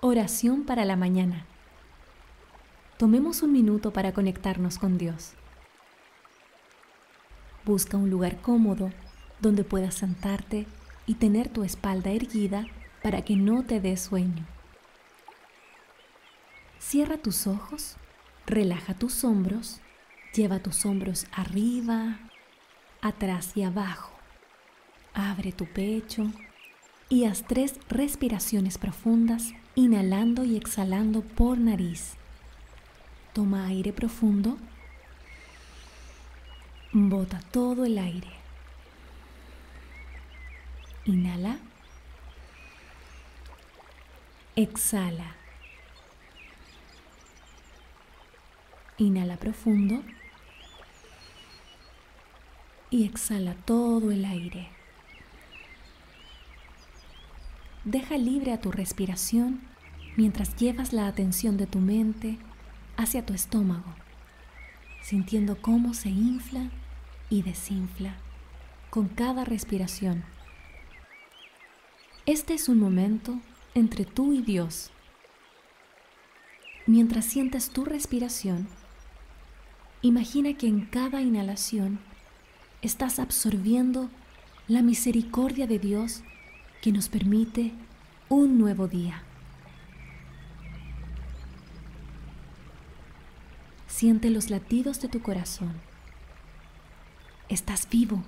Oración para la mañana. Tomemos un minuto para conectarnos con Dios. Busca un lugar cómodo donde puedas sentarte y tener tu espalda erguida para que no te dé sueño. Cierra tus ojos, relaja tus hombros, lleva tus hombros arriba, atrás y abajo. Abre tu pecho y haz tres respiraciones profundas, inhalando y exhalando por nariz. Toma aire profundo. Bota todo el aire. Inhala. Exhala. Inhala profundo. Y exhala todo el aire. Deja libre a tu respiración mientras llevas la atención de tu mente hacia tu estómago, sintiendo cómo se infla y desinfla con cada respiración. Este es un momento entre tú y Dios. Mientras sientas tu respiración, imagina que en cada inhalación estás absorbiendo la misericordia de Dios que nos permite un nuevo día. Siente los latidos de tu corazón. Estás vivo.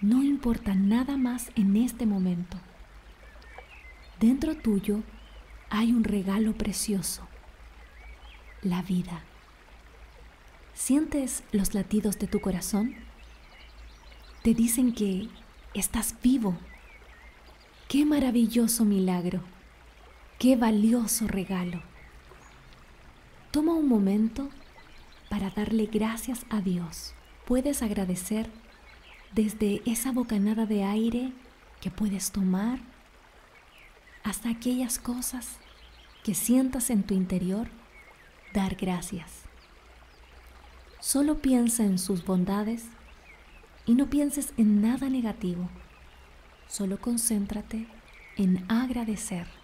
No importa nada más en este momento. Dentro tuyo hay un regalo precioso, la vida. ¿Sientes los latidos de tu corazón? Te dicen que estás vivo Qué maravilloso milagro, qué valioso regalo. Toma un momento para darle gracias a Dios. Puedes agradecer desde esa bocanada de aire que puedes tomar hasta aquellas cosas que sientas en tu interior, dar gracias. Solo piensa en sus bondades y no pienses en nada negativo. Solo concéntrate en agradecer.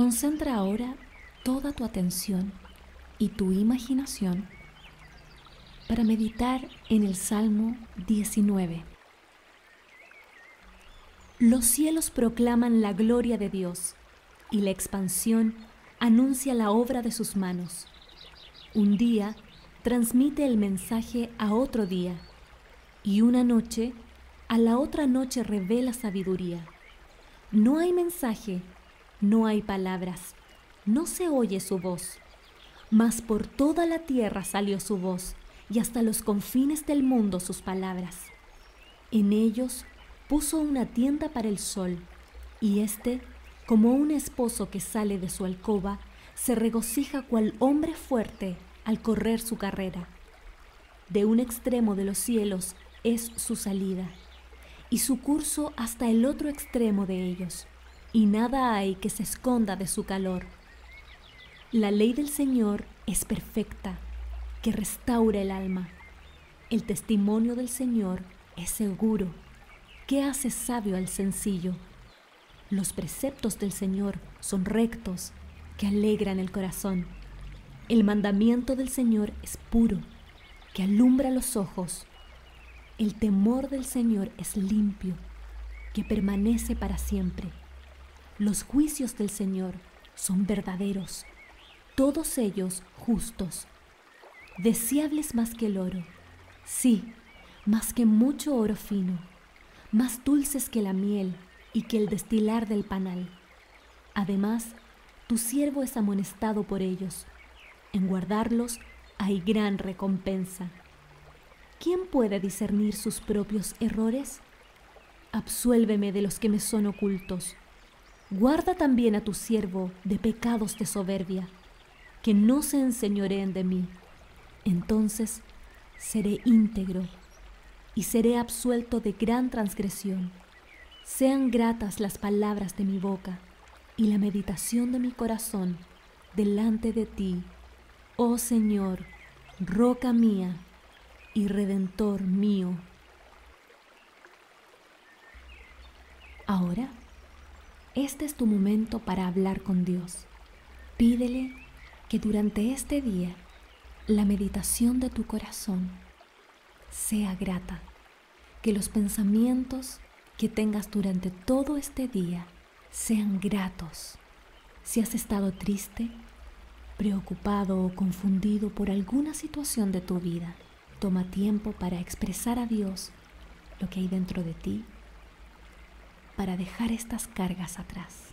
Concentra ahora toda tu atención y tu imaginación para meditar en el Salmo 19. Los cielos proclaman la gloria de Dios y la expansión anuncia la obra de sus manos. Un día transmite el mensaje a otro día y una noche a la otra noche revela sabiduría. No hay mensaje no hay palabras, no se oye su voz, mas por toda la tierra salió su voz y hasta los confines del mundo sus palabras. En ellos puso una tienda para el sol, y éste, como un esposo que sale de su alcoba, se regocija cual hombre fuerte al correr su carrera. De un extremo de los cielos es su salida, y su curso hasta el otro extremo de ellos y nada hay que se esconda de su calor. La ley del Señor es perfecta, que restaura el alma. El testimonio del Señor es seguro, que hace sabio al sencillo. Los preceptos del Señor son rectos, que alegran el corazón. El mandamiento del Señor es puro, que alumbra los ojos. El temor del Señor es limpio, que permanece para siempre. Los juicios del Señor son verdaderos, todos ellos justos, deseables más que el oro, sí, más que mucho oro fino, más dulces que la miel y que el destilar del panal. Además, tu siervo es amonestado por ellos. En guardarlos hay gran recompensa. ¿Quién puede discernir sus propios errores? Absuélveme de los que me son ocultos Guarda también a tu siervo de pecados de soberbia, que no se enseñoreen de mí. Entonces seré íntegro y seré absuelto de gran transgresión. Sean gratas las palabras de mi boca y la meditación de mi corazón delante de ti, oh Señor, roca mía y redentor mío. Ahora, este es tu momento para hablar con Dios. Pídele que durante este día la meditación de tu corazón sea grata, que los pensamientos que tengas durante todo este día sean gratos. Si has estado triste, preocupado o confundido por alguna situación de tu vida, toma tiempo para expresar a Dios lo que hay dentro de ti para dejar estas cargas atrás.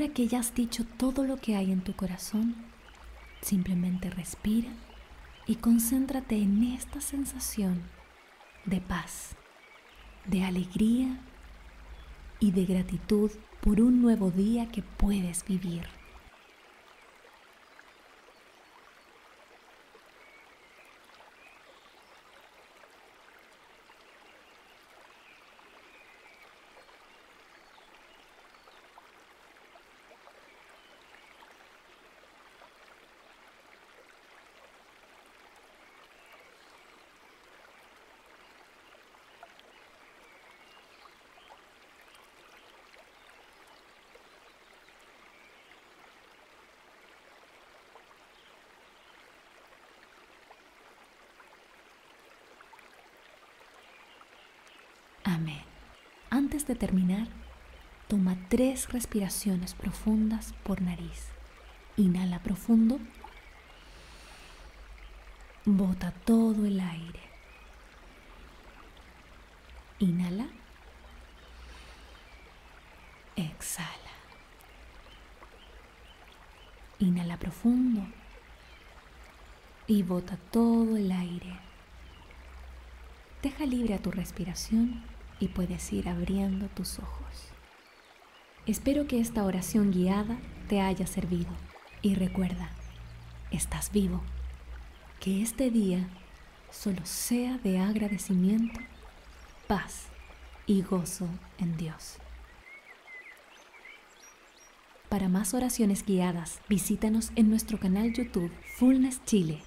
Ahora que ya has dicho todo lo que hay en tu corazón, simplemente respira y concéntrate en esta sensación de paz, de alegría y de gratitud por un nuevo día que puedes vivir. Amén. Antes de terminar, toma tres respiraciones profundas por nariz. Inhala profundo. Bota todo el aire. Inhala. Exhala. Inhala profundo y bota todo el aire. Deja libre a tu respiración y puedes ir abriendo tus ojos. Espero que esta oración guiada te haya servido y recuerda, estás vivo, que este día solo sea de agradecimiento, paz y gozo en Dios. Para más oraciones guiadas, visítanos en nuestro canal YouTube Fullness Chile.